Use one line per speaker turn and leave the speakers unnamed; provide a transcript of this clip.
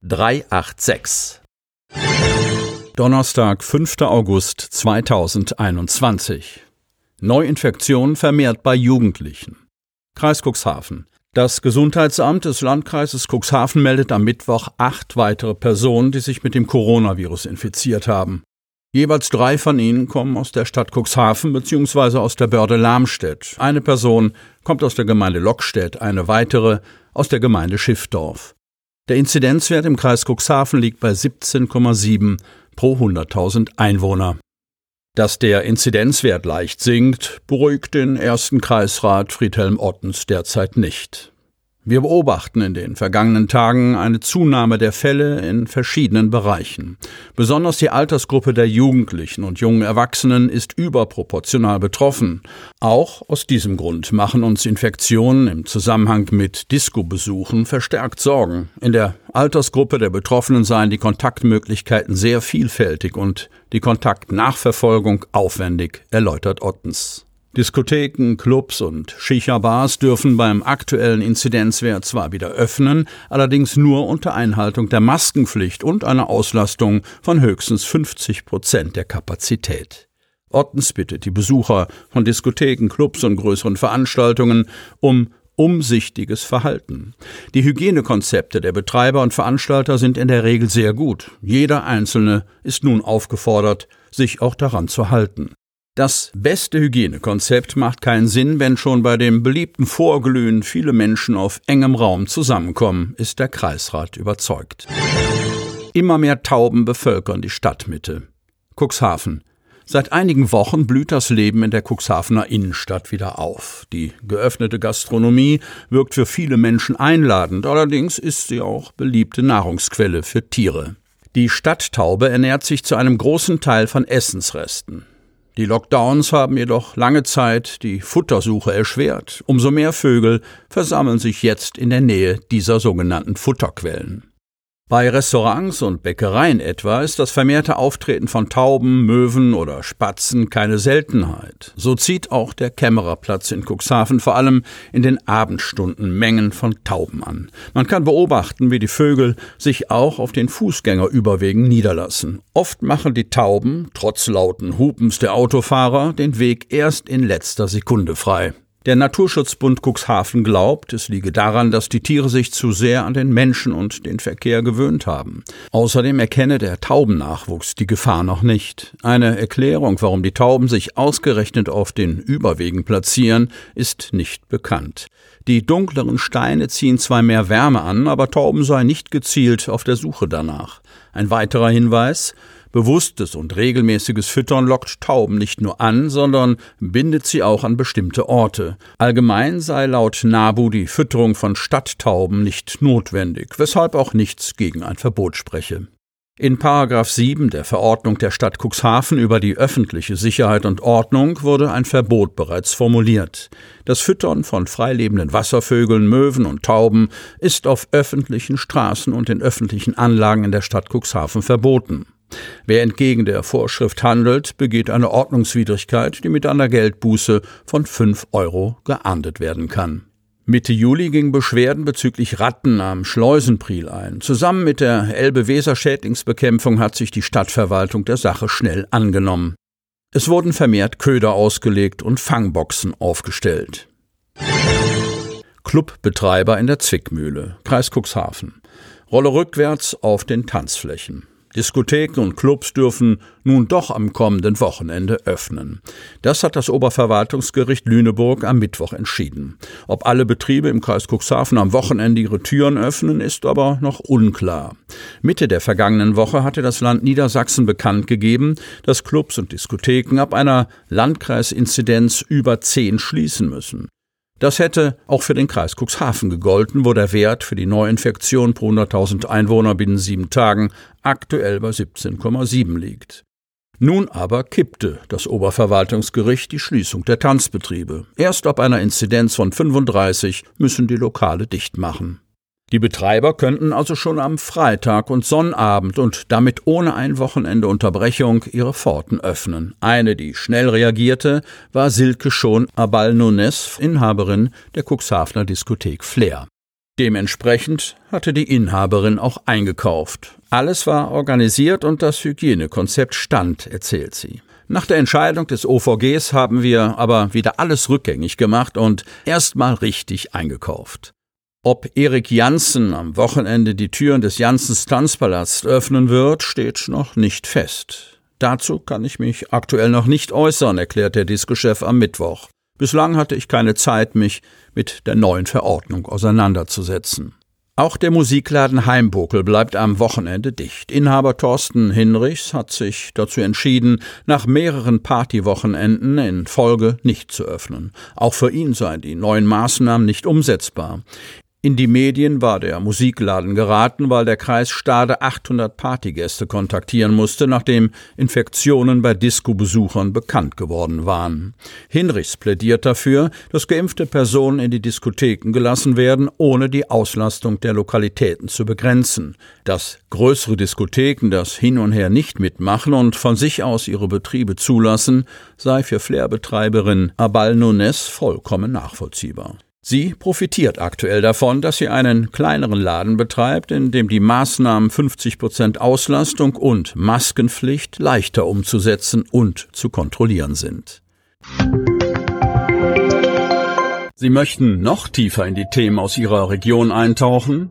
386. Donnerstag, 5. August 2021. Neuinfektion vermehrt bei Jugendlichen. Kreis Cuxhaven. Das Gesundheitsamt des Landkreises Cuxhaven meldet am Mittwoch acht weitere Personen, die sich mit dem Coronavirus infiziert haben. Jeweils drei von ihnen kommen aus der Stadt Cuxhaven bzw. aus der Börde Lamstedt. Eine Person kommt aus der Gemeinde Lockstedt, eine weitere aus der Gemeinde Schiffdorf. Der Inzidenzwert im Kreis Cuxhaven liegt bei 17,7 pro 100.000 Einwohner. Dass der Inzidenzwert leicht sinkt, beruhigt den ersten Kreisrat Friedhelm Ottens derzeit nicht. Wir beobachten in den vergangenen Tagen eine Zunahme der Fälle in verschiedenen Bereichen. Besonders die Altersgruppe der Jugendlichen und jungen Erwachsenen ist überproportional betroffen. Auch aus diesem Grund machen uns Infektionen im Zusammenhang mit Disco-Besuchen verstärkt Sorgen. In der Altersgruppe der Betroffenen seien die Kontaktmöglichkeiten sehr vielfältig und die Kontaktnachverfolgung aufwendig, erläutert Ottens. Diskotheken, Clubs und Shisha-Bars dürfen beim aktuellen Inzidenzwert zwar wieder öffnen, allerdings nur unter Einhaltung der Maskenpflicht und einer Auslastung von höchstens 50 Prozent der Kapazität. Ottens bittet die Besucher von Diskotheken, Clubs und größeren Veranstaltungen um umsichtiges Verhalten. Die Hygienekonzepte der Betreiber und Veranstalter sind in der Regel sehr gut. Jeder Einzelne ist nun aufgefordert, sich auch daran zu halten. Das beste Hygienekonzept macht keinen Sinn, wenn schon bei dem beliebten Vorglühen viele Menschen auf engem Raum zusammenkommen, ist der Kreisrat überzeugt. Immer mehr Tauben bevölkern die Stadtmitte. Cuxhaven. Seit einigen Wochen blüht das Leben in der Cuxhavener Innenstadt wieder auf. Die geöffnete Gastronomie wirkt für viele Menschen einladend, allerdings ist sie auch beliebte Nahrungsquelle für Tiere. Die Stadttaube ernährt sich zu einem großen Teil von Essensresten. Die Lockdowns haben jedoch lange Zeit die Futtersuche erschwert. Umso mehr Vögel versammeln sich jetzt in der Nähe dieser sogenannten Futterquellen. Bei Restaurants und Bäckereien etwa ist das vermehrte Auftreten von Tauben, Möwen oder Spatzen keine Seltenheit. So zieht auch der Kämmererplatz in Cuxhaven vor allem in den Abendstunden Mengen von Tauben an. Man kann beobachten, wie die Vögel sich auch auf den Fußgängerüberwegen niederlassen. Oft machen die Tauben, trotz lauten Hupens der Autofahrer, den Weg erst in letzter Sekunde frei. Der Naturschutzbund Cuxhaven glaubt, es liege daran, dass die Tiere sich zu sehr an den Menschen und den Verkehr gewöhnt haben. Außerdem erkenne der Taubennachwuchs die Gefahr noch nicht. Eine Erklärung, warum die Tauben sich ausgerechnet auf den Überwegen platzieren, ist nicht bekannt. Die dunkleren Steine ziehen zwar mehr Wärme an, aber Tauben seien nicht gezielt auf der Suche danach. Ein weiterer Hinweis Bewusstes und regelmäßiges Füttern lockt Tauben nicht nur an, sondern bindet sie auch an bestimmte Orte. Allgemein sei laut NABU die Fütterung von Stadttauben nicht notwendig, weshalb auch nichts gegen ein Verbot spreche. In Paragraph 7 der Verordnung der Stadt Cuxhaven über die öffentliche Sicherheit und Ordnung wurde ein Verbot bereits formuliert. Das Füttern von freilebenden Wasservögeln, Möwen und Tauben ist auf öffentlichen Straßen und in öffentlichen Anlagen in der Stadt Cuxhaven verboten. Wer entgegen der Vorschrift handelt, begeht eine Ordnungswidrigkeit, die mit einer Geldbuße von 5 Euro geahndet werden kann. Mitte Juli gingen Beschwerden bezüglich Ratten am Schleusenpriel ein. Zusammen mit der Elbe-Weser-Schädlingsbekämpfung hat sich die Stadtverwaltung der Sache schnell angenommen. Es wurden vermehrt Köder ausgelegt und Fangboxen aufgestellt. Clubbetreiber in der Zwickmühle, Kreis Cuxhaven. Rolle rückwärts auf den Tanzflächen. Diskotheken und Clubs dürfen nun doch am kommenden Wochenende öffnen. Das hat das Oberverwaltungsgericht Lüneburg am Mittwoch entschieden. Ob alle Betriebe im Kreis Cuxhaven am Wochenende ihre Türen öffnen, ist aber noch unklar. Mitte der vergangenen Woche hatte das Land Niedersachsen bekannt gegeben, dass Clubs und Diskotheken ab einer Landkreisinzidenz über zehn schließen müssen. Das hätte auch für den Kreis Cuxhaven gegolten, wo der Wert für die Neuinfektion pro 100.000 Einwohner binnen sieben Tagen aktuell bei 17,7 liegt. Nun aber kippte das Oberverwaltungsgericht die Schließung der Tanzbetriebe. Erst ab einer Inzidenz von 35 müssen die Lokale dicht machen. Die Betreiber könnten also schon am Freitag und Sonnabend und damit ohne ein Wochenende Unterbrechung ihre Pforten öffnen. Eine, die schnell reagierte, war Silke Schon Abal Nunes, Inhaberin der Cuxhavener Diskothek Flair. Dementsprechend hatte die Inhaberin auch eingekauft. Alles war organisiert und das Hygienekonzept stand, erzählt sie. Nach der Entscheidung des OVGs haben wir aber wieder alles rückgängig gemacht und erstmal richtig eingekauft. Ob Erik Janssen am Wochenende die Türen des Janssens Tanzpalast öffnen wird, steht noch nicht fest. Dazu kann ich mich aktuell noch nicht äußern, erklärt der Diskochef am Mittwoch. Bislang hatte ich keine Zeit, mich mit der neuen Verordnung auseinanderzusetzen. Auch der Musikladen Heimbuckel bleibt am Wochenende dicht. Inhaber Thorsten Hinrichs hat sich dazu entschieden, nach mehreren Partywochenenden in Folge nicht zu öffnen. Auch für ihn seien die neuen Maßnahmen nicht umsetzbar. In die Medien war der Musikladen geraten, weil der Kreis Stade 800 Partygäste kontaktieren musste, nachdem Infektionen bei Disco-Besuchern bekannt geworden waren. Hinrichs plädiert dafür, dass geimpfte Personen in die Diskotheken gelassen werden, ohne die Auslastung der Lokalitäten zu begrenzen. Dass größere Diskotheken das hin und her nicht mitmachen und von sich aus ihre Betriebe zulassen, sei für Flair-Betreiberin Abal Nunes vollkommen nachvollziehbar. Sie profitiert aktuell davon, dass sie einen kleineren Laden betreibt, in dem die Maßnahmen 50 Prozent Auslastung und Maskenpflicht leichter umzusetzen und zu kontrollieren sind. Sie möchten noch tiefer in die Themen aus Ihrer Region eintauchen?